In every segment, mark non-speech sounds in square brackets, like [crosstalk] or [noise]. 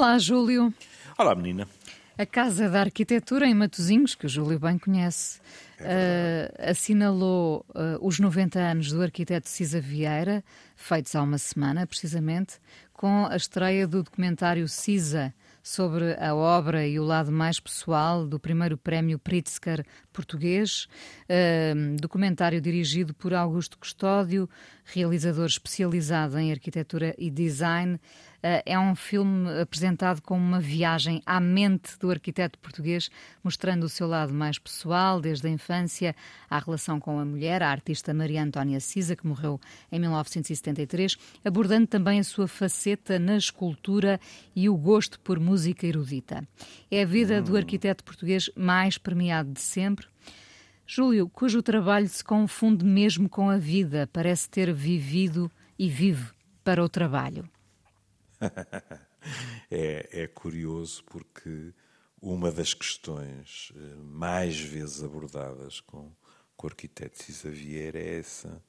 Olá, Júlio. Olá, menina. A Casa da Arquitetura em Matosinhos, que o Júlio bem conhece, é uh, assinalou uh, os 90 anos do arquiteto Cisa Vieira, feitos há uma semana, precisamente, com a estreia do documentário Cisa, sobre a obra e o lado mais pessoal do primeiro prémio Pritzker português, uh, documentário dirigido por Augusto Custódio, realizador especializado em arquitetura e design. Uh, é um filme apresentado como uma viagem à mente do arquiteto português, mostrando o seu lado mais pessoal, desde a infância à relação com a mulher, a artista Maria Antónia Cisa, que morreu em 1973, abordando também a sua faceta na escultura e o gosto por música erudita. É a vida do arquiteto português mais premiado de sempre. Júlio, cujo trabalho se confunde mesmo com a vida, parece ter vivido e vive para o trabalho. [laughs] é, é curioso porque uma das questões eh, mais vezes abordadas com, com o arquiteto Cisa Vieira é essa,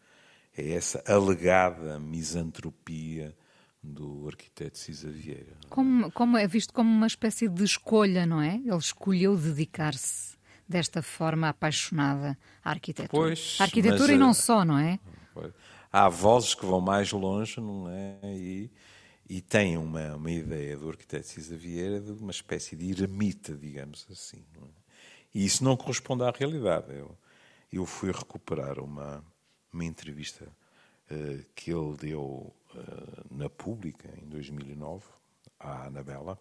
é essa alegada misantropia do arquiteto Cisa Vieira. Como, como é visto como uma espécie de escolha, não é? Ele escolheu dedicar-se desta forma apaixonada à arquitetura. Pois, a arquitetura mas, e não só, não é? Há vozes que vão mais longe, não é? E, e tem uma, uma ideia do arquiteto Cisa Vieira de uma espécie de eremita, digamos assim. É? E isso não corresponde à realidade. Eu, eu fui recuperar uma, uma entrevista uh, que ele deu uh, na Pública em 2009 à Anabela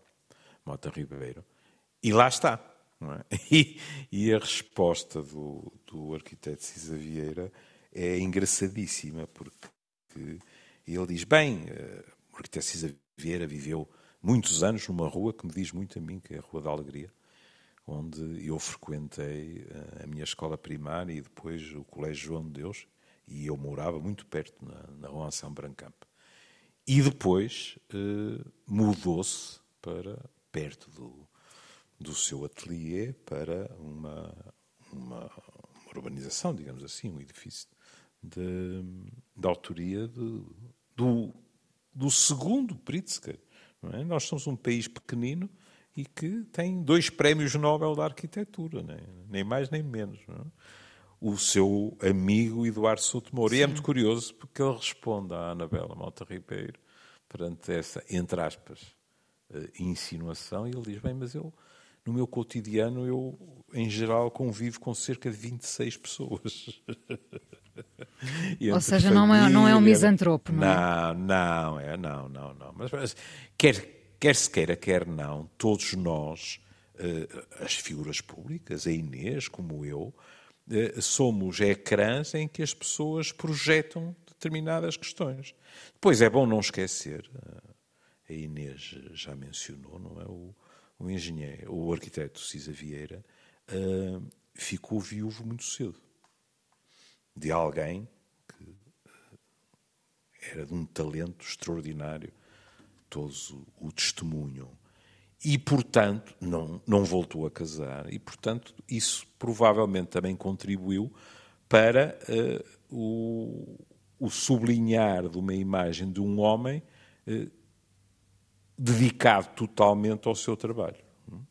Mota Ribeiro e lá está. É? [laughs] E, e, a resposta do, do arquiteto Cisa Vieira é engraçadíssima, porque ele diz: bem, eh, o arquiteto Cisa Vieira viveu muitos anos numa rua que me diz muito a mim, que é a Rua da Alegria, onde eu frequentei eh, a minha escola primária e depois o Colégio João de Deus, e eu morava muito perto, na, na Rua São Brancamp. E depois eh, mudou-se para perto do, do seu ateliê para uma, uma, uma, urbanização, digamos assim, um edifício de, de autoria de, do, do segundo Pritzker. É? Nós somos um país pequenino e que tem dois prémios Nobel da arquitetura, é? nem mais nem menos. É? O seu amigo Eduardo Souto Moura. E é muito curioso porque ele responde à Anabela Malta Ribeiro perante essa, entre aspas, eh, insinuação, e ele diz: Bem, mas eu no meu cotidiano, eu, em geral, convivo com cerca de 26 pessoas. [laughs] Ou seja, família, não, é, não é um misantropo, não, é? Não, não, é, não, não, não. Mas, mas quer, quer se queira, quer não, todos nós, uh, as figuras públicas, a Inês, como eu, uh, somos ecrãs em que as pessoas projetam determinadas questões. Depois é bom não esquecer, uh, a Inês já mencionou, não é? O, o engenheiro, o arquiteto Cisa Vieira, ficou viúvo muito cedo. De alguém que uh, era de um talento extraordinário, todos o, testemunham. E, portanto, não, não voltou a casar. E, portanto, isso provavelmente também contribuiu para uh, o, o, sublinhar de uma imagem de um homem uh, dedicado totalmente ao seu trabalho.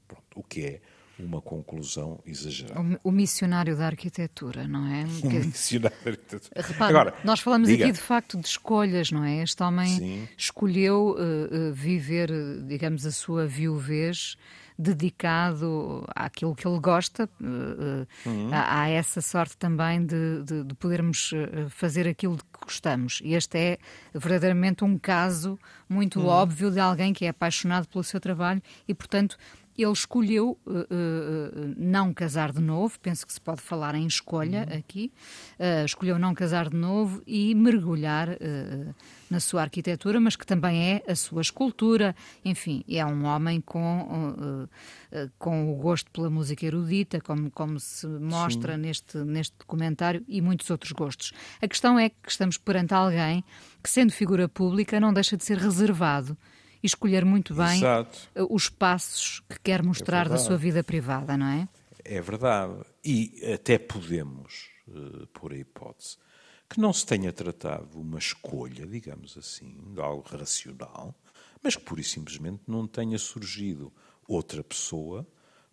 Pronto, o que é uma conclusão exagerada. O, missionário da arquitetura, não é? O missionário da arquitetura. Repara, Agora, nós falamos diga. aqui de facto de escolhas, não é? Este homem Sim. escolheu uh, viver, digamos, a sua viuvez dedicado àquilo que ele gosta. Uhum. Há, há, essa sorte também de, de, de, podermos fazer aquilo de que gostamos. E este é verdadeiramente um caso muito uhum. óbvio de alguém que é apaixonado pelo seu trabalho e, portanto, ele escolheu uh, uh, não casar de novo, penso que se pode falar em escolha uhum. aqui, uh, escolheu não casar de novo e mergulhar na sua arquitetura, mas que também é a sua escultura. Enfim, é um homem com, com o gosto pela música erudita, como, como se mostra neste, neste documentário, e muitos outros gostos. A questão é que estamos perante alguém que, sendo figura pública, não deixa de ser reservado e escolher muito bem Exato. Eh, os passos que quer mostrar é da sua vida privada, não é? É verdade. E até podemos uh, pôr a hipótese que não se tenha tratado uma escolha, digamos assim, de algo racional, mas que pura e simplesmente não tenha surgido outra pessoa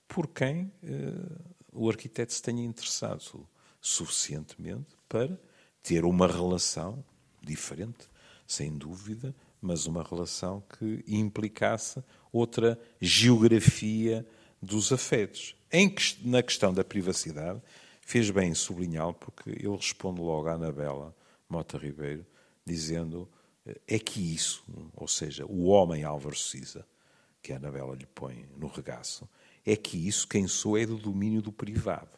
por quem uh, o arquiteto se tenha interessado suficientemente para ter uma relação diferente, sem dúvida, mas uma relação que implicasse outra geografia dos afetos. Em, na questão da privacidade, fez bem em sublinhá-lo, porque ele responde logo à Anabela Mota Ribeiro, dizendo eh, é que isso, ou seja, o homem Álvaro Siza, que a Anabela lhe põe no regaço, é que isso, quem sou, é do domínio do privado.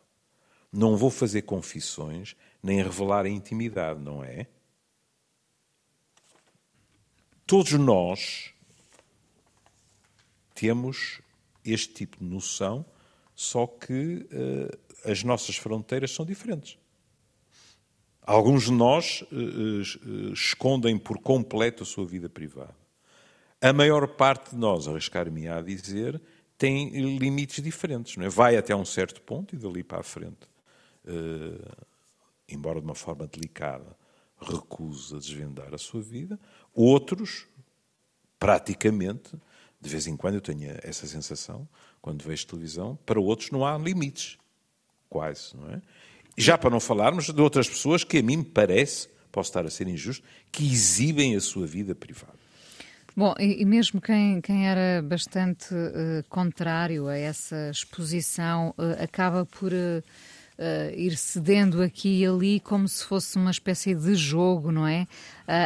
Não vou fazer confissões, nem revelar a intimidade, não é? Todos nós temos este tipo de noção, só que uh, as nossas fronteiras são diferentes. Alguns de nós uh, uh, escondem por completo a sua vida privada. A maior parte de nós, arriscar-me a dizer, tem limites diferentes. Não é? Vai até um certo ponto e dali para a frente, embora de uma forma delicada, recusa desvendar a sua vida. Outros, praticamente, de vez em quando eu tenho essa sensação, quando vejo televisão, para outros não há limites. Quase, não é? Já para não falarmos de outras pessoas que a mim me parece, posso estar a ser injusto, que exibem a sua vida privada. Bom, e, mesmo quem, quem era bastante uh, contrário a essa exposição uh, acaba por uh, ir cedendo aqui e ali como se fosse uma espécie de jogo, não é?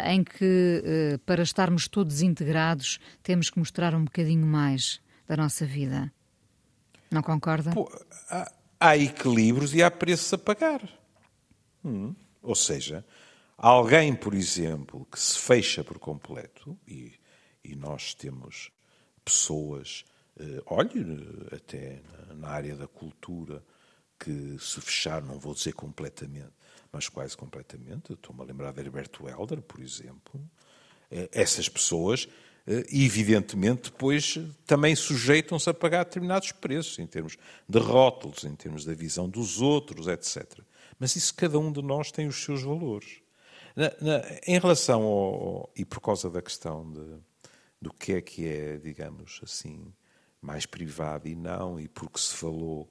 em que, para estarmos todos integrados, temos que mostrar um bocadinho mais da nossa vida. Não concorda? Pô, há, há, equilíbrios e há preços a pagar. Hum. Ou seja, alguém, por exemplo, que se fecha por completo, e, e nós temos pessoas, eh, olhe, até na, na área da cultura, que se fecharam, não vou dizer completamente, mas quase completamente. Estou-me a lembrar de Herberto Helder, por exemplo. Eh, essas pessoas eh, evidentemente, depois também sujeitam-se a pagar determinados preços, em termos de rótulos, em termos da visão dos outros, etc. Mas isso cada um de nós tem os seus valores. Na, na, em relação ao. e por causa da questão de, do que é que é, digamos assim, mais privado e não, e porque se falou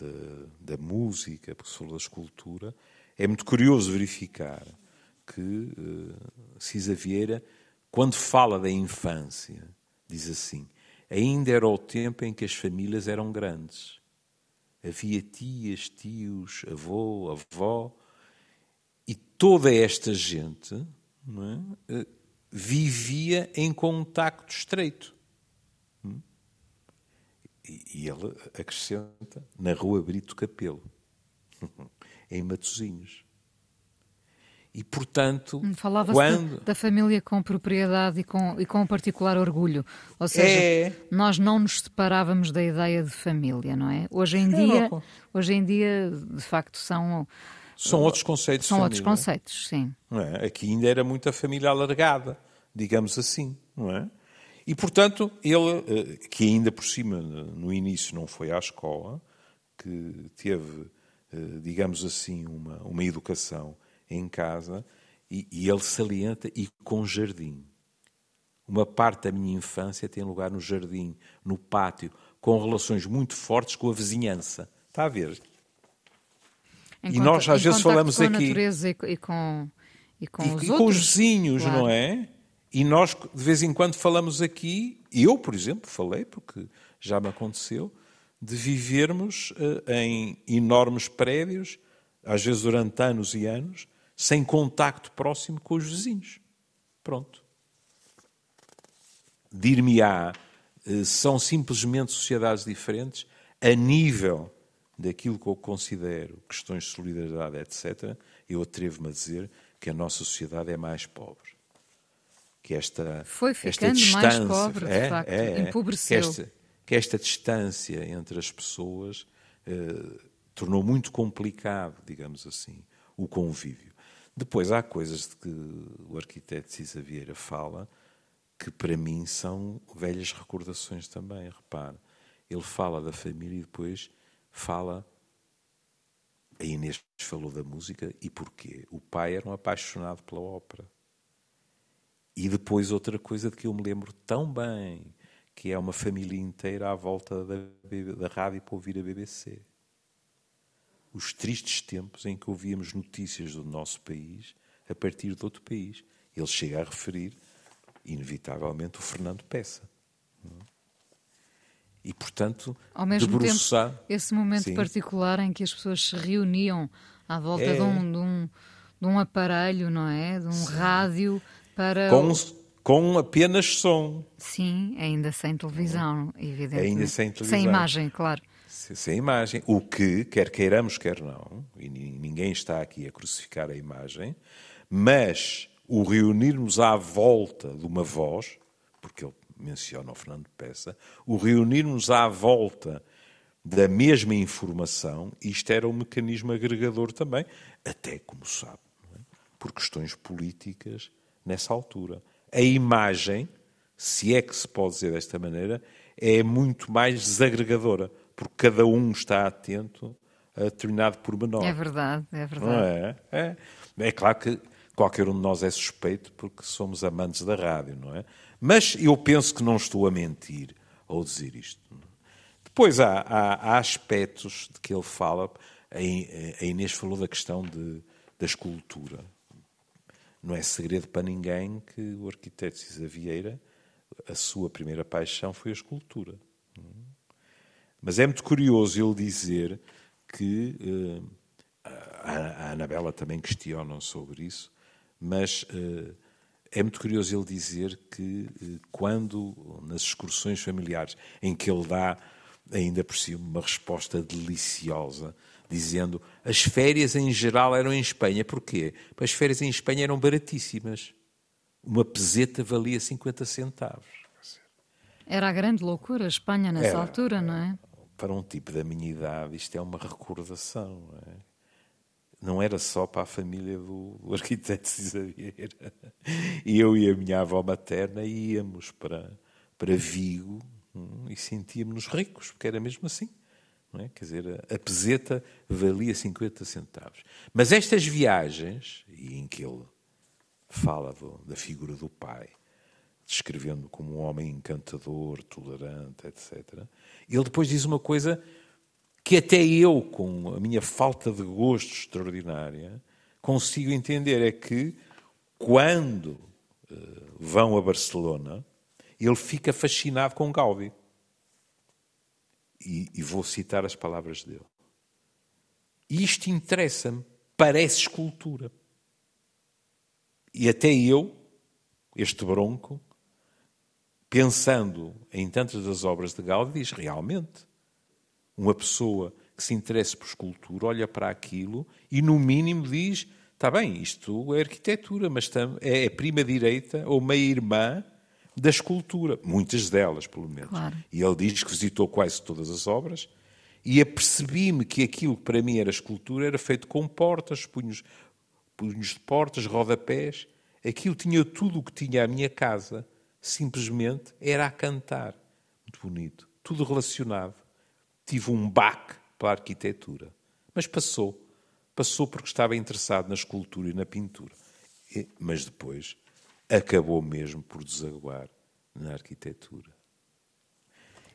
de, da música, porque se da escultura, é muito curioso verificar que uh, Cisa Vieira quando fala da infância, diz assim: ainda era o tempo em que as famílias eram grandes. Havia tias, tios, avô, avó, e toda esta gente é, eh, vivia em contacto estreito. Hum? E ele acrescenta na rua Brito Capelo, [laughs] em Matosinhos. E, portanto, hum, Falava-se quando... da, família com propriedade e com, e com particular orgulho. Ou seja, é... nós não nos separávamos da ideia de família, não é? Hoje em, é dia, hoje em dia, de facto, são... São outros conceitos. São outros conceitos, sim. É? Aqui ainda era muito a família alargada, digamos assim, não é? E, portanto, ele, eh, que ainda por cima, no início, não foi à escola, que teve, eh, digamos assim, uma, uma educação em casa e, e ele salienta e com jardim. Uma parte da minha infância tem lugar no jardim, no pátio, com relações muito fortes com a vizinhança. Está a ver? Em e nós às vezes falamos com aqui. Com a natureza e, e com, e com e, os e outros. com os vizinhos, claro. não é? E nós de vez em quando falamos aqui, eu, por exemplo, falei, porque já me aconteceu, de vivermos uh, em enormes prédios, às vezes durante anos e anos, sem contacto próximo com os vizinhos. Pronto. Dir-me-á, eh, são simplesmente sociedades diferentes a nível daquilo que eu considero questões de solidariedade, etc. Eu atrevo-me a dizer que a nossa sociedade é mais pobre. Que esta, Foi ficando esta distância, mais pobre, de é, facto, é, é, empobreceu. Que esta, que esta distância entre as pessoas eh, tornou muito complicado, digamos assim, o convívio. Depois há coisas de que o arquiteto Cisa Vieira fala que para mim são velhas recordações também, repare. Ele fala da família e depois fala. A Inês falou da música e porquê? O pai era um apaixonado pela ópera. E depois outra coisa de que eu me lembro tão bem, que é uma família inteira à volta da, da rádio para ouvir a BBC. Os tristes tempos em que ouvíamos notícias do nosso país a partir de outro país. Ele chega a referir, inevitavelmente, o Fernando Peça. E, portanto, Ao mesmo debruçar... tempo, esse momento Sim. particular em que as pessoas se reuniam à volta é... de, um, de, um, de, um, aparelho, não é? De um Sim. rádio para... Com, com apenas som. Sim, ainda sem televisão, evidentemente. Ainda sem televisão. Sem imagem, claro. Sem imagem. O que, quer queiramos, quer não, e ninguém está aqui a crucificar a imagem, mas o reunirmos à volta de uma voz, porque ele menciona o Fernando Peça, o reunirmos à volta da mesma informação, isto era um mecanismo agregador também, até como sabe, é? por questões políticas nessa altura. A imagem, se é que se pode dizer desta maneira, é muito mais desagregadora, porque cada um está atento a determinado pormenor. É verdade, é verdade. É? é? É claro que qualquer um de nós é suspeito porque somos amantes da rádio, não é? Mas eu penso que não estou a mentir ao dizer isto. Depois há, há, há aspectos de que ele fala. A Inês falou da questão de, da escultura. Não é segredo para ninguém que o arquiteto Cisa Vieira, a sua primeira paixão foi a escultura. Mas é muito curioso ele dizer que eh, a Anabela também questiona sobre isso, mas uh, é muito curioso ele dizer que uh, quando, nas excursões familiares, em que ele dá, ainda por cima, uma resposta deliciosa, dizendo as férias em geral eram em Espanha. Porquê? Porque as férias em Espanha eram baratíssimas. Uma peseta valia 50 centavos. Era a grande loucura a Espanha nessa Era, altura, não é? Para um tipo da minha idade, isto é uma recordação. Não é? não era só para a família do, do arquiteto. E eu e a minha avó materna íamos para, para Vigo hum, e sentíamos-nos ricos, porque era mesmo assim. É? Quer dizer, a, peseta valia 50 centavos. Mas estas viagens, em que ele fala do, da figura do pai, descrevendo como um homem encantador, tolerante, etc., ele depois diz uma coisa que até eu, com a minha falta de gosto extraordinária, consigo entender é que quando uh, vão a Barcelona, ele fica fascinado com Gaudí. E, e vou citar as palavras dele. Isto interessa-me, parece escultura. E até eu, este bronco, pensando em tantas das obras de Gaudí, diz realmente uma pessoa que se interessa por escultura olha para aquilo e, no mínimo, diz: está bem, isto é arquitetura, mas é prima direita ou meia-irmã da escultura. Muitas delas, pelo menos. Claro. E ele diz que visitou quase todas as obras e apercebi-me que aquilo que para mim era escultura era feito com portas, punhos, punhos de portas, rodapés. Aquilo tinha tudo o que tinha a minha casa. Simplesmente era a cantar. Muito bonito. Tudo relacionado tive um baque para a arquitetura. Mas passou. Passou porque estava interessado na escultura e na pintura. E, mas depois acabou mesmo por desaguar na arquitetura.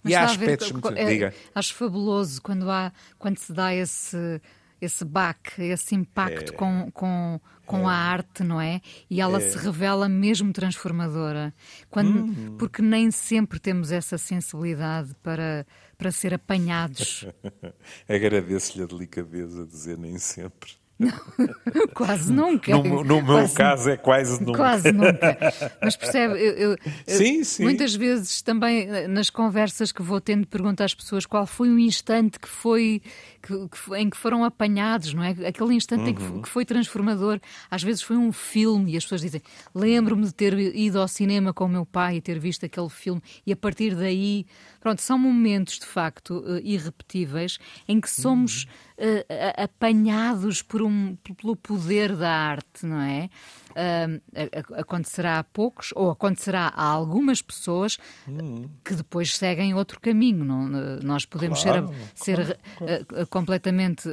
Mas e há aspectos ver, muito... é, Diga. Acho fabuloso quando, há, quando se dá esse esse baque, esse impacto é, com, com, com é, a arte, não é? E ela é. se revela mesmo transformadora. Quando, hum. Porque nem sempre temos essa sensibilidade para, para ser apanhados. [laughs] Agradeço-lhe a delicadeza de dizer nem sempre. [laughs] quase nunca. No, no meu quase, caso é quase nunca. Quase nunca. Mas percebe, eu, eu, sim, sim. muitas vezes também eh, nas conversas que vou tendo pergunto às pessoas qual foi o instante que foi que, que, em que foram apanhados, não é? Aquele instante uhum. em que, uhum. que, foi transformador. Às vezes foi um filme e as pessoas dizem: Lembro-me de ter ido ao cinema com o meu pai e ter visto aquele filme, e a partir daí Pronto, são momentos de facto uh, irrepetíveis em que somos uh, apanhados por um, pelo poder da arte, não é? Uh, acontecerá a poucos ou acontecerá a algumas pessoas uhum. que depois seguem outro caminho. Não? Nós podemos claro, ser, ser claro, claro. completamente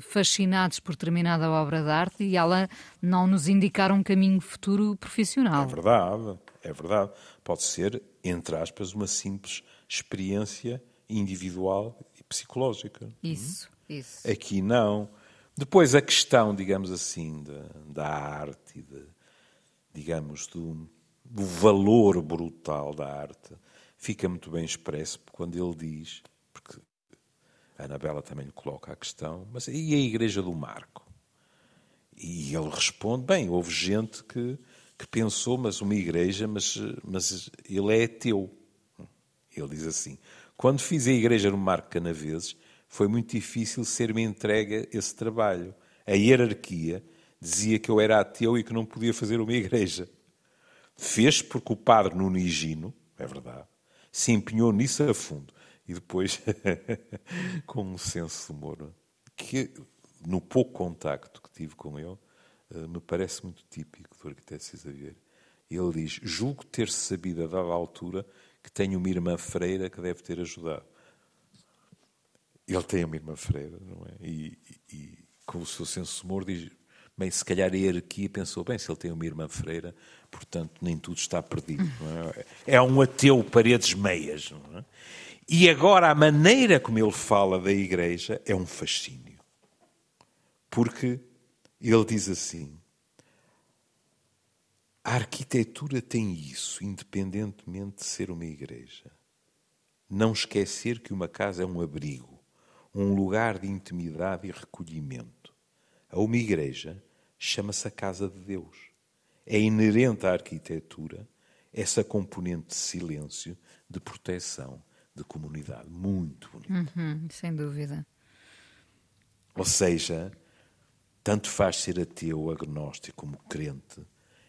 fascinados por determinada obra de arte e ela não nos indicar um caminho futuro profissional. É verdade, é verdade. Pode ser, entre aspas, uma simples experiência individual e psicológica. Isso, isso. Aqui não. Depois a questão, digamos assim, da, arte de, digamos, do, do valor brutal da arte fica muito bem expresso quando ele diz, porque a Anabela também lhe coloca a questão, mas e a Igreja do Marco? E ele responde, bem, houve gente que, que pensou, mas uma igreja, mas, mas ele é ateu. Ele diz assim: Quando fiz a igreja no Marco Canaveses, foi muito difícil ser-me entregue esse trabalho. A hierarquia dizia que eu era ateu e que não podia fazer uma igreja. Fez porque o padre Nuno Higino, é verdade, se empenhou nisso a fundo. E depois, [laughs] com um senso de humor, que no pouco contacto que tive com ele, eh, me parece muito típico do arquiteto César Vieira. Ele diz: Julgo ter sabido a dada altura que tenho uma irmã freira que deve ter ajudado. Ele tem uma irmã freira, não é? E, e, e com o seu senso de humor diz, bem, se calhar a hierarquia pensou, bem, se ele tem uma irmã freira, portanto nem tudo está perdido. É? é? um ateu paredes meias. É? E agora a maneira como ele fala da igreja é um fascínio. Porque ele diz assim, a arquitetura tem isso, independentemente de ser uma igreja. Não esquecer que uma casa é um abrigo, um lugar de intimidade e recolhimento. A uma igreja chama-se a casa de Deus. É inerente à arquitetura essa componente de silêncio, de proteção, de comunidade. Muito bonito. Uhum, sem dúvida. Ou seja, tanto faz ser ateu, agnóstico como crente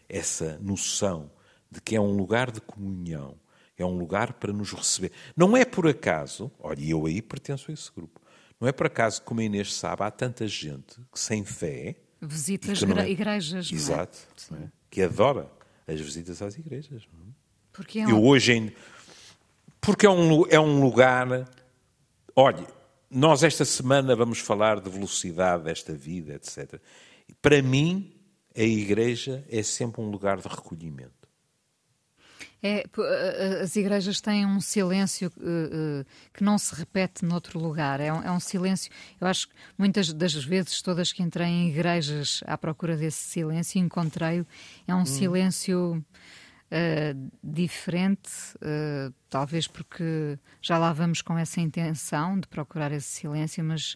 essa noção de que é um lugar de comunhão, é um lugar para nos receber. Não é por acaso, olha, eu aí pertenço a esse grupo, não é por acaso, como a Inês sabe, há tanta gente que sem fé. Visita as é, igrejas. Exato. É? Que adora as visitas às igrejas. É? Porque é um... Eu hoje ainda. Porque é um, é um lugar. Olha, nós esta semana vamos falar de velocidade desta vida, etc. Para mim, a igreja é sempre um lugar de recolhimento. É, as igrejas têm um silêncio uh, uh, que não se repete noutro lugar. É um, é um, silêncio. Eu acho que muitas das vezes, todas que entrei em igrejas à procura desse silêncio, encontrei-o. É um hum. silêncio uh, diferente, talvez porque já lá vamos com essa intenção de procurar esse silêncio, mas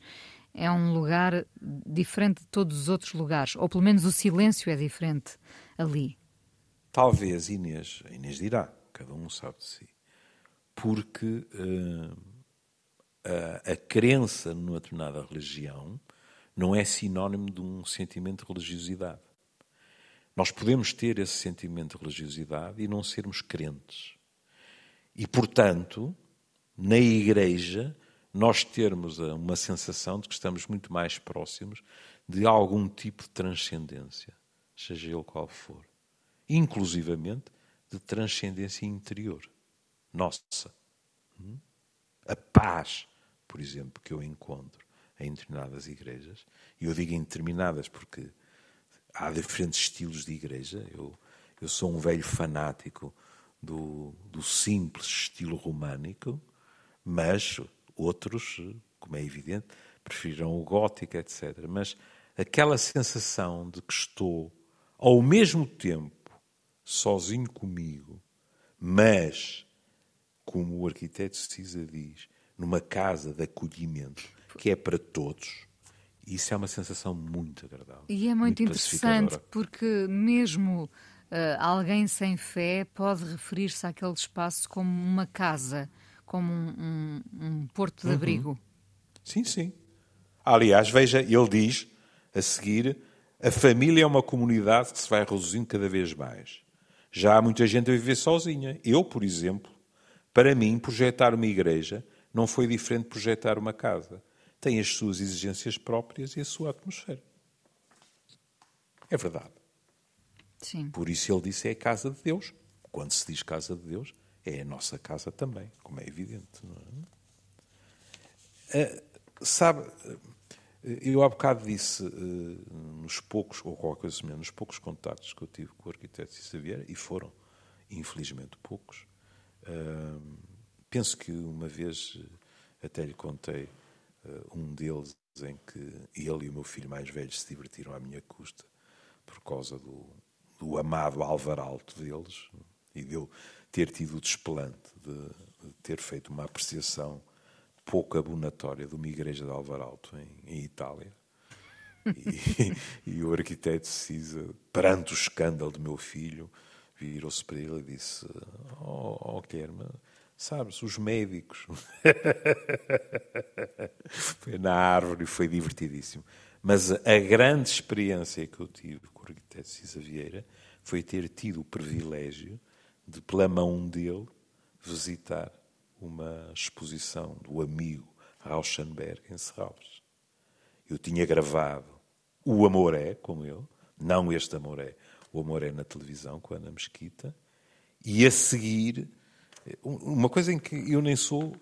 é um lugar diferente de todos os outros lugares, ou pelo menos o silêncio é diferente ali. Talvez, Inês, Inês dirá, cada um sabe de si, porque uh, a, a crença numa determinada religião não é sinónimo de um sentimento de religiosidade. Nós podemos ter esse sentimento de religiosidade e não sermos crentes. E, portanto, na igreja nós termos uma sensação de que estamos muito mais próximos de algum tipo de transcendência, seja ele qual for. Inclusivamente de transcendência interior, nossa. Hum? A paz, por exemplo, que eu encontro em determinadas igrejas, e eu digo em determinadas porque há diferentes estilos de igreja. Eu, eu sou um velho fanático do, do simples estilo românico, mas Outros, como é evidente, preferiram o gótico, etc. Mas aquela sensação de que estou, ao mesmo tempo, sozinho comigo, mas, como o arquiteto Cisa diz, numa casa de acolhimento, que é para todos, isso é uma sensação muito agradável. E é muito, muito interessante porque mesmo uh, alguém sem fé pode referir-se àquele espaço como uma casa como um, um, um porto de uhum. abrigo. Sim, sim. Aliás, veja, ele diz a seguir: a família é uma comunidade que se vai reduzindo cada vez mais. Já há muita gente a viver sozinha. Eu, por exemplo, Para mim, projetar uma igreja não foi diferente de projetar uma casa. Tem as suas exigências próprias e a sua atmosfera. É verdade. Sim. Por isso ele disse é a casa de Deus. Quando se diz casa de Deus, é a nossa casa também, como é evidente. É? Uh, sabe, eu há bocado disse, uh, nos poucos, ou qualquer coisa semelhante, nos poucos contactos que eu tive com o arquiteto Vieira, e foram, infelizmente, poucos, uh, penso que uma vez até lhe contei um deles em que ele e o meu filho mais velho se divertiram à minha custa por causa do, do amado Alto deles e de eu ter tido o desplante de, de ter feito uma apreciação pouco abonatória de uma igreja de Alvaralto em, em Itália. E, [laughs] e, o arquiteto Cisa, perante o escândalo do meu filho, virou-se para ele e disse: Oh, oh Guilherme, sabes, os médicos. [laughs] foi na árvore e foi divertidíssimo. Mas a grande experiência que eu tive com o arquiteto Cisa Vieira foi ter tido o privilégio de, pela mão dele, visitar uma exposição do amigo Rauschenberg em Serralves. Eu tinha gravado o Amoré com ele, não este Amoré, o Amoré na televisão com a Ana Mesquita, e a seguir, uma coisa em que eu nem sou,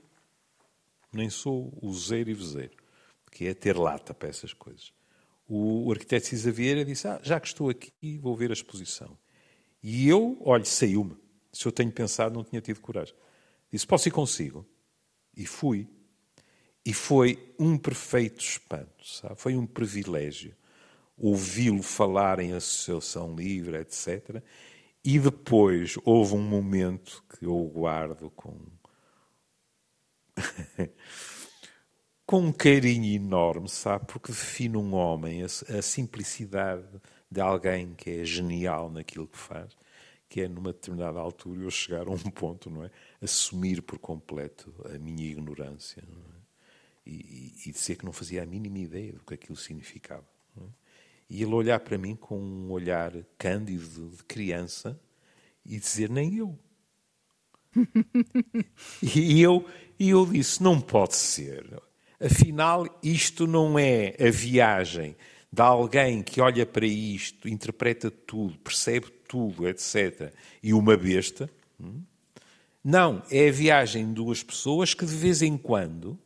nem sou useiro e vezeiro, que é ter lata para essas coisas. O arquiteto Cisa Vieira disse, ah, já que estou aqui, vou ver a exposição. E eu, olhe, saiu-me. Se eu tenho pensado, não tinha tido coragem. Disse: Posso ir consigo? E fui. E foi um perfeito espanto, sabe? Foi um privilégio ouvi-lo falar em associação livre, etc. E depois houve um momento que eu guardo com. [laughs] com um carinho enorme, sabe? Porque define um homem, a, a simplicidade de alguém que é genial naquilo que faz que é numa determinada altura eu chegar a um [laughs] ponto, não é? Assumir por completo a minha ignorância é? e, e, dizer que não fazia a mínima ideia do que aquilo significava. É? E ele olhar para mim com um olhar cândido de criança e dizer: Nem eu. [laughs] e eu, e eu disse: Não pode ser. Afinal, isto não é a viagem de alguém que olha para isto, interpreta tudo, percebe tudo, etc., e uma besta. Hum? Não, é a viagem de duas pessoas que de vez em quando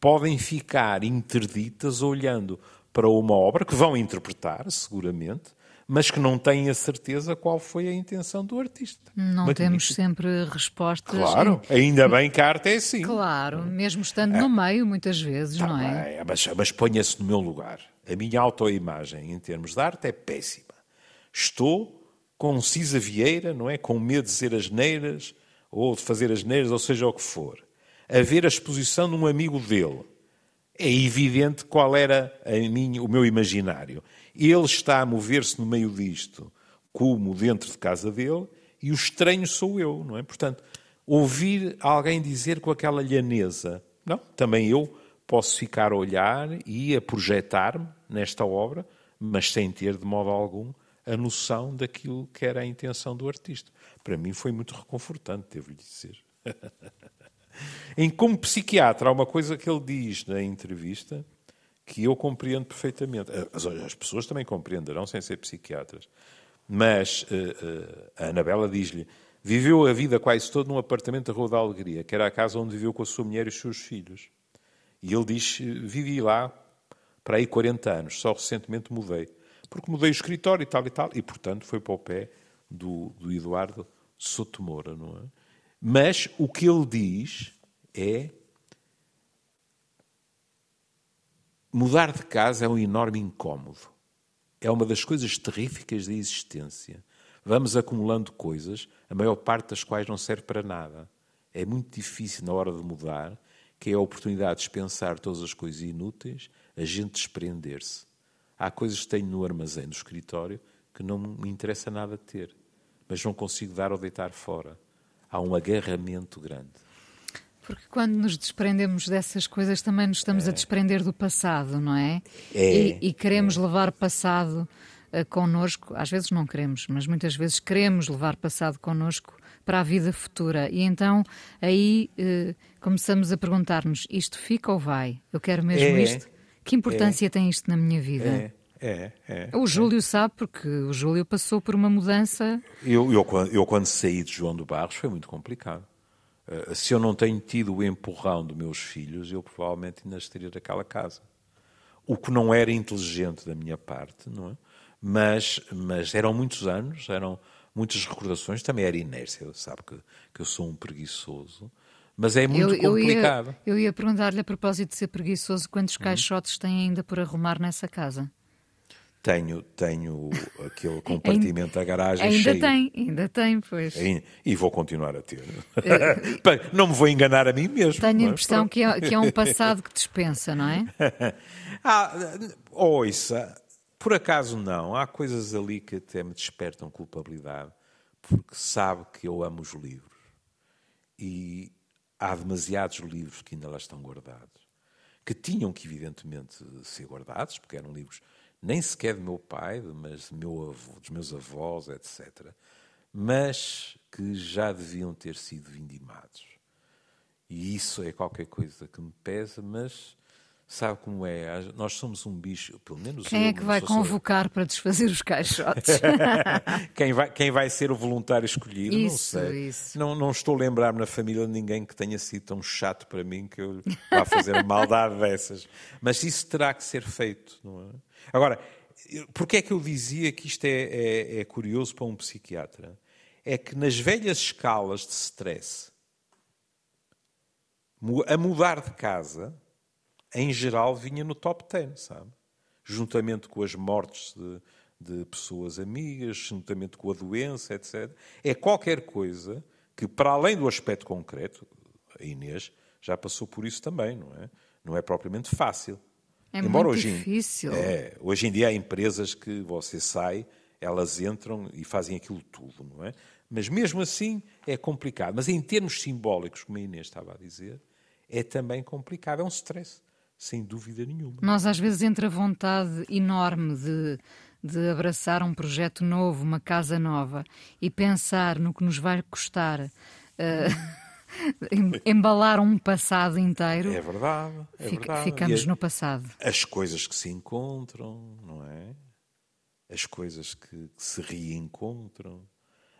podem ficar interditas olhando para uma obra que vão interpretar, seguramente, mas que não têm a certeza qual foi a intenção do artista. Não Magnífico. temos sempre respostas. Claro, em... ainda bem que a arte é assim. Claro, mesmo estando no meio, muitas vezes, tá não é? Bem, mas, mas ponha-se no meu lugar. A minha autoimagem, em termos de arte, é péssima. Estou com Cisa Vieira, não é? Com medo de dizer asneiras, ou de fazer asneiras, ou seja o que for. A ver a exposição de um amigo dele. É evidente qual era minha, o meu imaginário. Ele está a mover-se no meio disto, como dentro de casa dele, e o estranho sou eu, não é? Portanto, ouvir alguém dizer com aquela lhaneza, não, também eu posso ficar a olhar e a projetar-me nesta obra, mas sem ter de modo algum a noção daquilo que era a intenção do artista. Para mim foi muito reconfortante, devo-lhe dizer. [laughs] em como psiquiatra, há uma coisa que ele diz na entrevista que eu compreendo perfeitamente. As, as pessoas também compreenderão sem ser psiquiatras. Mas uh, uh, a Anabela diz-lhe: viveu a vida quase toda num apartamento da Rua da Alegria, que era a casa onde viveu com a sua mulher e os seus filhos. E ele diz: vivi lá para aí 40 anos, só recentemente mudei porque mudei o escritório e tal e tal, e portanto foi para o pé do, do Eduardo Sotomora, não é? Mas o que ele diz é mudar de casa é um enorme incómodo. É uma das coisas terríficas da existência. Vamos acumulando coisas, a maior parte das quais não serve para nada. É muito difícil na hora de mudar, que é a oportunidade de dispensar todas as coisas inúteis, a gente desprender-se. Há coisas que tenho no armazém do escritório que não me interessa nada ter, mas não consigo dar ou deitar fora. Há um agarramento grande. Porque quando nos desprendemos dessas coisas também nos estamos é. a desprender do passado, não é? é e, e queremos é. levar passado uh, connosco, às vezes não queremos, mas muitas vezes queremos levar passado connosco para a vida futura. E então aí eh, começamos a perguntar-nos: isto fica ou vai? Eu quero mesmo É, isto? Que importância é. tem isto na minha vida? É, é, é. O Júlio sabe, porque o Júlio passou por uma mudança. Eu, eu, quando- eu, quando saí de João do Barros, foi muito complicado. Eh, se eu não tenho tido o empurrão dos meus filhos, eu provavelmente ainda estaria naquela casa. O que não era inteligente da minha parte, não é? Mas, mas eram muitos anos, eram muitas recordações, também era inércia, sabe que, que eu sou um preguiçoso, mas é muito eu, eu ia, complicado. eu ia perguntar-lhe a propósito de ser preguiçoso, quantos caixotes tem ainda por arrumar nessa casa? Tenho, tenho [laughs] aquele compartimento da garagem Ainda cheio. tem, ainda tem, pois. Ainda- E vou continuar a ter. [laughs] Bem, não me vou enganar a mim mesmo. Tenho a mas impressão que é, que é um passado que dispensa, não é? [laughs] Ah, ouça, por acaso não. Há coisas ali que até me despertam culpabilidade, porque sabe que eu amo os livros. E há demasiados livros que ainda lá estão guardados, que tinham que, evidentemente, ser guardados, porque eram livros nem sequer do meu pai, mas do meu avô, dos meus avós, etc. Mas que já deviam ter sido vindimados. E isso é qualquer coisa que me pesa, mas sabe como é? Nós somos um bicho, pelo menos Quem eu, é que vai convocar para desfazer os caixotes? [laughs] quem vai, quem vai ser o voluntário escolhido? Isso, não sei. isso. Não, não estou a lembrar-me na família de ninguém que tenha sido tão chato para mim que eu vá fazer maldade dessas. Mas isso terá que ser feito, não é? Agora, porquê é que eu dizia que isto é, é- é curioso para um psiquiatra? É que nas velhas escalas de stress, a mudar de casa, em geral, vinha no top 10, sabe? Juntamente com as mortes de, de pessoas amigas, juntamente com a doença, etc. É qualquer coisa que, para além do aspecto concreto, a Inês já passou por isso também, não é? Não é propriamente fácil. É muito difícil. É, hoje em dia há empresas que você sai, elas entram e fazem aquilo tudo, não é? Mas mesmo assim é complicado. Mas em termos simbólicos, como a Inês estava a dizer, é também complicado. É um stress, sem dúvida nenhuma. Nós às vezes entre a vontade enorme de, de abraçar um projeto novo, uma casa nova e pensar no que nos vai custar [laughs] em- embalar um passado inteiro, É verdade. É fica- verdade. ficamos a- no passado. As coisas que se encontram, não é? As coisas que, que se reencontram,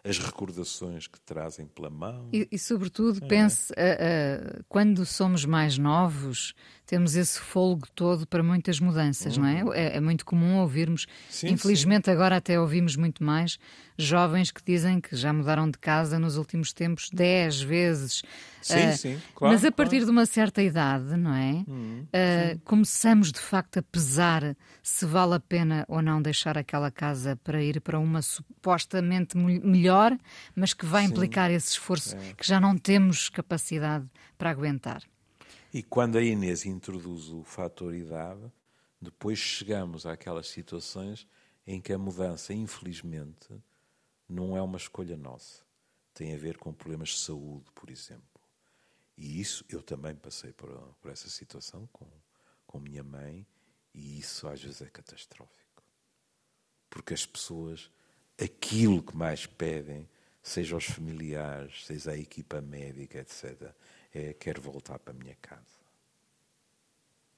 as recordações que trazem pela mão. E, e, sobretudo, pense, ah, ah, quando somos mais novos, temos esse fôlego todo para muitas mudanças, não é? é? é muito comum ouvirmos, Uhum. Sim, infelizmente agora até ouvimos muito mais, jovens que dizem que já mudaram de casa nos últimos tempos 10 vezes. Sim, Ah, sim, claro, Mas a partir claro. Uhum, de uma certa idade, não é? Ah, começamos de facto a pesar se vale a pena ou não deixar aquela casa para ir para uma supostamente mel- melhor, mas que vai implicar esse esforço É. que já não temos capacidade para aguentar. E quando a Inês introduz o fator idade, depois chegamos àquelas situações em que a mudança, infelizmente, não é uma escolha nossa. Tem a ver com problemas de saúde, por exemplo. E isso, eu também passei por, por essa situação com, com minha mãe, e isso às vezes é catastrófico. Porque as pessoas, aquilo que mais pedem, seja aos familiares, seja a equipa médica, etc., é quero voltar para a minha casa.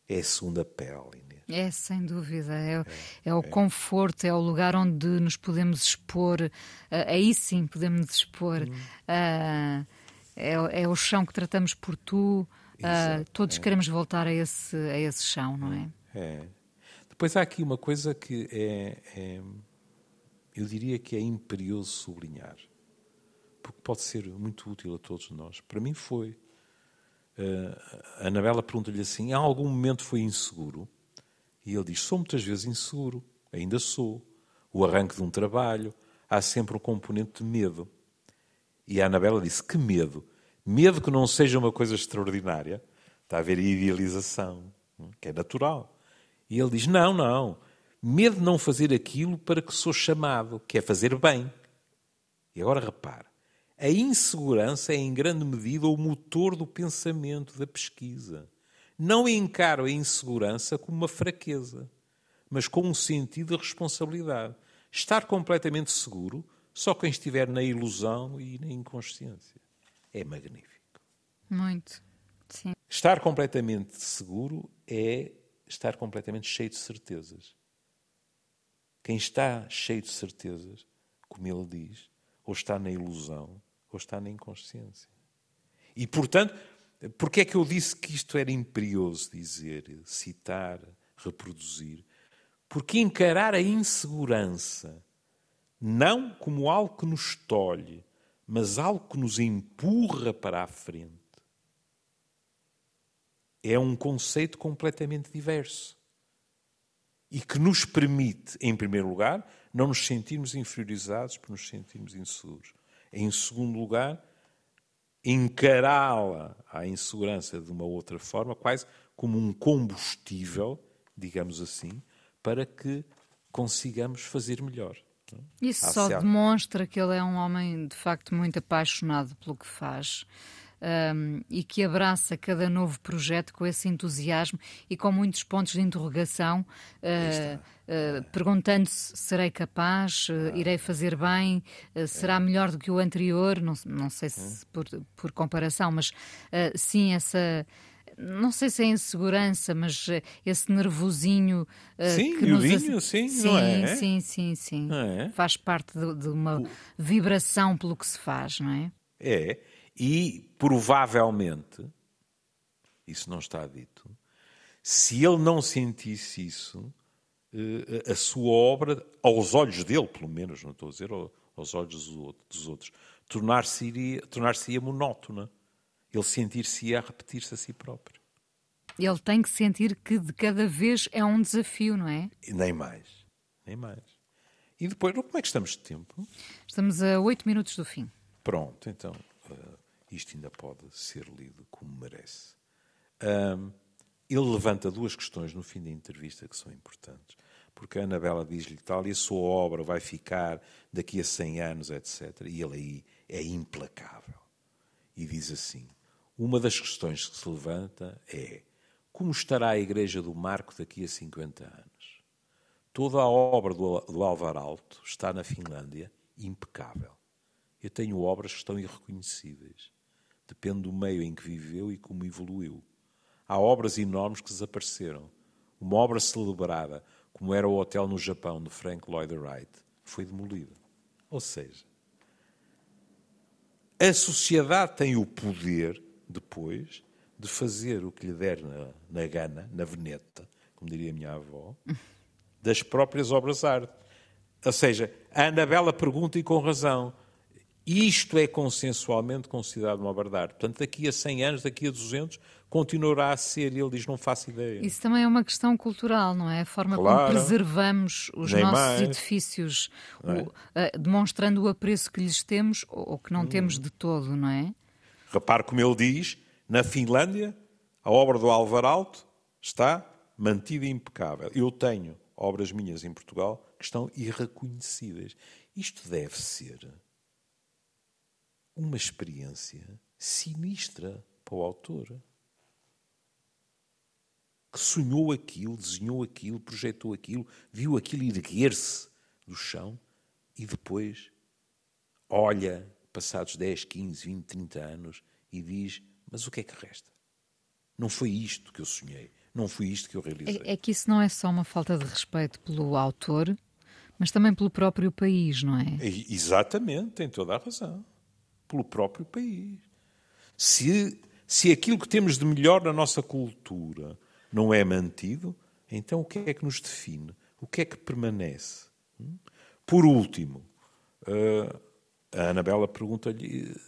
É a segunda pele, Inês. É, sem dúvida. É, é o conforto, é o lugar onde nos podemos expor. ah, aí sim podemos expor. Hum. Ah, é, o- é o chão que tratamos por tu. Exato, todos queremos voltar a esse, a esse chão, não é? É. Depois há aqui uma coisa que é, é- eu diria que é imperioso sublinhar, porque pode ser muito útil a todos nós. Para mim foi. Eh, a Anabela pergunta-lhe assim: há algum momento foi inseguro? E ele diz: sou muitas vezes inseguro, ainda sou. O arranque de um trabalho, há sempre um componente de medo. E a Anabela disse: Que medo? Medo que não seja uma coisa extraordinária. Está a haver idealização, que é natural. E ele diz: Não, não. Medo de não fazer aquilo para que sou chamado, que é fazer bem. E agora repare: a insegurança é em grande medida o motor do pensamento, da pesquisa. Não encaro a insegurança como uma fraqueza, mas como um sentido de responsabilidade. Estar completamente seguro só quem estiver na ilusão e na inconsciência. É magnífico. Muito. Sim. Estar completamente seguro é estar completamente cheio de certezas. Quem está cheio de certezas, como ele diz, ou está na ilusão, ou está na inconsciência. E, portanto, porque é que eu disse que isto era imperioso dizer, citar, reproduzir? Porque encarar a insegurança não como algo que nos tolhe, mas algo que nos empurra para a frente, é um conceito completamente diverso e que nos permite, em primeiro lugar, não nos sentirmos inferiorizados por nos sentirmos inseguros. Em segundo lugar, encará-la, a insegurança, de uma outra forma, quase como um combustível, digamos assim, para que consigamos fazer melhor. Isso só demonstra que ele é um homem, de facto, muito apaixonado pelo que faz. Um, e que abraça cada novo projeto com esse entusiasmo e com muitos pontos de interrogação, uh, uh, perguntando-se: serei capaz, uh, irei fazer bem, será melhor do que o anterior? Não, não sei se hum. por, por comparação, mas sim, essa não sei se é insegurança, mas esse nervosinho uh, sim, que nos... sim, sim, não é? sim, sim, sim, é? Faz parte de, de, uma vibração pelo que se faz, não é? É, e provavelmente, isso não está dito, se ele não sentisse isso, uh, a sua obra, aos olhos dele, pelo menos, não estou a dizer aos olhos dos outros, tornar-se-ia tornar monótona ele sentir-se-ia a repetir-se a si próprio. Ele tem que sentir que de cada vez é um desafio, não é? Nem mais. Nem mais. E depois, como é que estamos de tempo? Estamos a oito minutos do fim. Pronto, então, uh, isto ainda pode ser lido como merece. Um, ele levanta duas questões no fim da entrevista que são importantes. Porque a Anabela diz-lhe tal, e a sua obra vai ficar daqui a 100 anos, etc. E ele aí é implacável. E diz assim: uma das questões que se levanta é como estará a Igreja do Marco daqui a 50 anos? Toda a obra do, do Alvar Alto está na Finlândia impecável. Eu tenho obras que estão irreconhecíveis. Depende do meio em que viveu e como evoluiu. Há obras enormes que desapareceram. Uma obra celebrada, como era o hotel no Japão de Frank Lloyd Wright, foi demolida. Ou seja, a sociedade tem o poder depois de fazer o que lhe der na, na gana, na veneta, como diria a minha avó, [laughs] das próprias obras de arte. Ou seja, a Anabela pergunta, e com razão, isto é consensualmente considerado uma obra de arte. Portanto, daqui a 100 anos, daqui a 200, continuará a ser, e ele diz, não faço ideia. Isso também é uma questão cultural, não é? A forma claro, como preservamos os nossos mais. edifícios, é? o, uh, demonstrando o apreço que lhes temos ou que não hum. temos de todo, não é? Repare como ele diz, na Finlândia, a obra do Álvaro Alto está mantida impecável. Eu tenho obras minhas em Portugal que estão irreconhecidas. Isto deve ser uma experiência sinistra para o autor. Que sonhou aquilo, desenhou aquilo, projetou aquilo, viu aquilo erguer-se do chão e depois olha passados 10, 15, 20, 30 anos, e diz: Mas o que é que resta? Não foi isto que eu sonhei, não foi isto que eu realizei. É, é que isso não é só uma falta de respeito pelo autor, mas também pelo próprio país, não é? é exatamente, tem toda a razão. Pelo próprio país. Se, se aquilo que temos de melhor na nossa cultura não é mantido, então o que é que nos define? O que é que permanece? Hum? Por último, uh, a Anabela pergunta-lhe: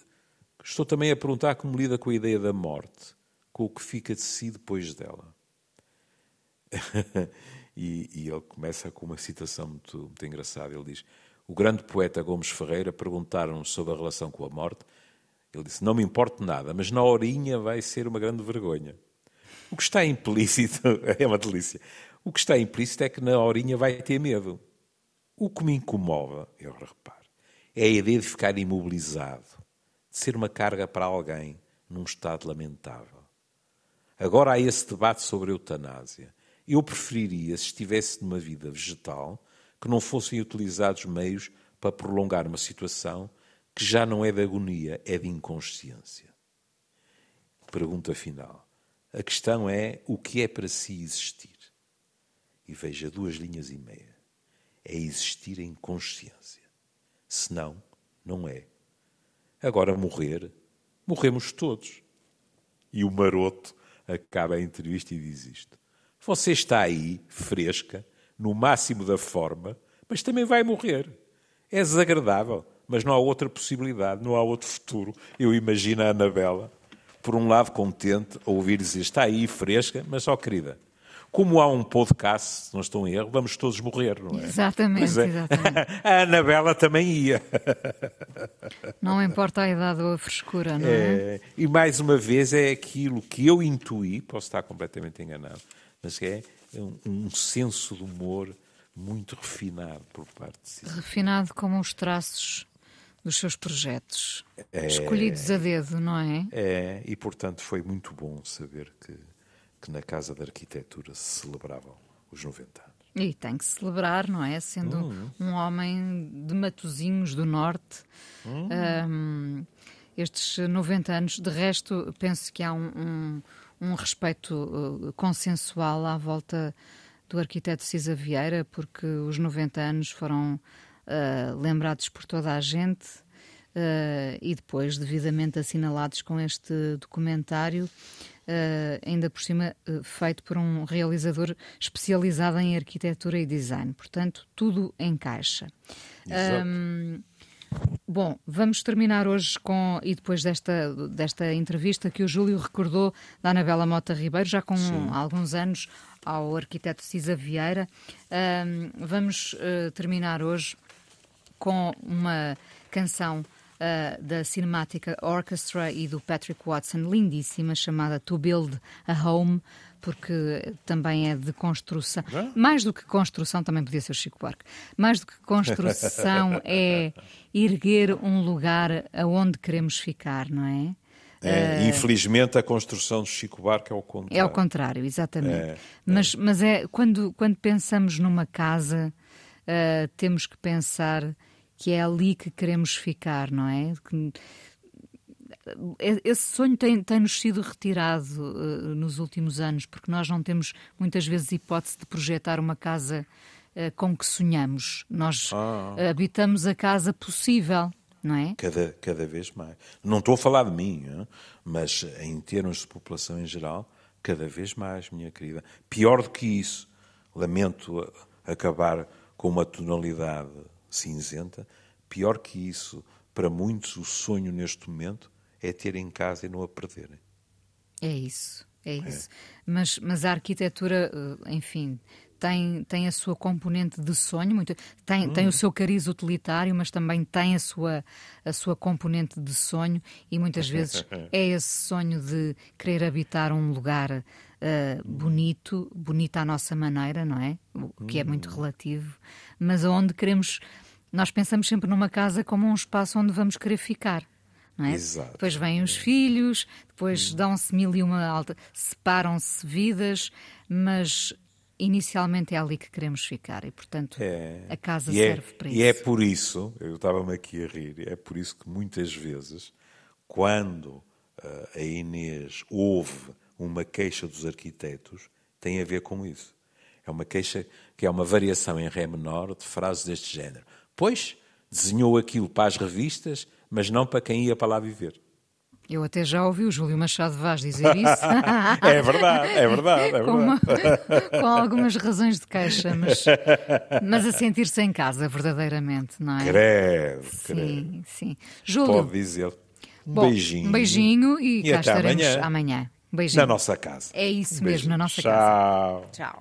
Estou também a perguntar como lida com a ideia da morte, com o que fica de si depois dela. [laughs] e, e, ele começa com uma citação muito, muito engraçada. Ele diz: O grande poeta Gomes Ferreira perguntaram sobre a relação com a morte. Ele disse: Não me importa nada, mas na horinha vai ser uma grande vergonha. O que está implícito [laughs] é uma delícia. O que está implícito é que na horinha vai ter medo. O que me incomoda, eu reparo, é a ideia de ficar imobilizado, de ser uma carga para alguém num estado lamentável. Agora há esse debate sobre a eutanásia. Eu preferiria, se estivesse numa vida vegetal, que não fossem utilizados meios para prolongar uma situação que já não é de agonia, é de inconsciência. Pergunta final. A questão é o que é para si existir? E veja duas linhas e meia. É existir em consciência. Senão, não é. Agora, morrer, morremos todos. E o maroto acaba a entrevista e diz isto. Você está aí, fresca, no máximo da forma, mas também vai morrer. É desagradável mas não há outra possibilidade, não há outro futuro. Eu imagino a Anabela, por um lado contente, a ouvir dizer, está aí fresca, mas ó querida, como há um podcast, se não estou em erro, vamos todos morrer, não é? Exatamente, é. exatamente. [laughs] A Anabela também ia. Não importa a idade ou a frescura, não é? é? E mais uma vez é aquilo que eu intuí, posso estar completamente enganado, mas é um, um senso de humor muito refinado por parte de si. Refinado como os traços dos seus projetos, é, escolhidos a dedo, não é? É, e portanto foi muito bom saber que, que na Casa da Arquitetura se celebravam os 90 anos. E tem que celebrar, não é? Sendo hum. um homem de Matozinhos do Norte. Hum. Um, estes 90 anos, de resto, penso que há um, um, um respeito uh, consensual à volta do arquiteto Cisa Vieira, porque os 90 anos foram uh, lembrados por toda a gente uh, e depois devidamente assinalados com este documentário, uh, ainda por cima feito por um realizador especializado em arquitetura e design. Portanto, tudo encaixa. Um, Bom, vamos terminar hoje com, e depois desta, desta entrevista que o Júlio recordou da Anabela Mota Ribeiro, já com Sim. alguns anos, ao arquiteto Cisa Vieira, vamos uh, terminar hoje com uma canção uh, da Cinematica Orchestra e do Patrick Watson, lindíssima, chamada To Build a Home, porque também é de construção. É? Mais do que construção, também podia ser Chico Buarque. Mais do que construção [laughs] é erguer um lugar aonde queremos ficar, não é? É, uh, infelizmente a construção do Chico Buarque é o contrário. É o contrário, exatamente. É, mas, é. mas é quando, quando pensamos numa casa, uh, temos que pensar que é ali que queremos ficar, não é? Que, esse sonho tem, tem-nos sido retirado uh, nos últimos anos, porque nós não temos muitas vezes hipótese de projetar uma casa uh, com que sonhamos. Nós ah. habitamos a casa possível, não é? Cada, cada vez mais. Não estou a falar de mim, mas em termos de população em geral, cada vez mais, minha querida. Pior do que isso, lamento acabar com uma tonalidade cinzenta, pior que isso, para muitos, o sonho neste momento é ter em casa e não a perderem. É isso, é, é. isso. É. Mas, mas a arquitetura, eh, enfim, tem, tem a sua componente de sonho, muito, tem, hum. tem o seu cariz utilitário, mas também tem a sua, a sua componente de sonho e muitas [laughs] vezes é esse sonho de querer habitar um lugar uh, bonito, bonito à nossa maneira, não é? O que é muito hum. relativo, mas onde queremos. Nós pensamos sempre numa casa como um espaço onde vamos querer ficar. É? Exato. Depois vêm os filhos, depois hum. dão-se mil e uma alta, separam-se vidas, mas inicialmente é ali que queremos ficar e, portanto, é, a casa é- serve é, para isso. E é por isso, eu estava-me aqui a rir, é por isso que muitas vezes, quando uh, a Inês ouve uma queixa dos arquitetos, tem a ver com isso. É uma queixa que é uma variação em Ré menor de frases deste género. Pois, desenhou aquilo para as revistas, mas não para quem ia para lá viver. Eu até já ouvi o Júlio Machado Vaz dizer isso. [laughs] é verdade, é verdade, é verdade. [laughs] Com, uma, com algumas razões de queixa, mas, mas a sentir-se em casa, verdadeiramente, não é? Credo, sim, credo. Sim, Júlio. Pode dizer. Um Bom, beijinho. Um beijinho e, e cá até estaremos amanhã. amanhã. Beijinho. Na nossa casa. É isso mesmo, na nossa Tchau. casa. Tchau.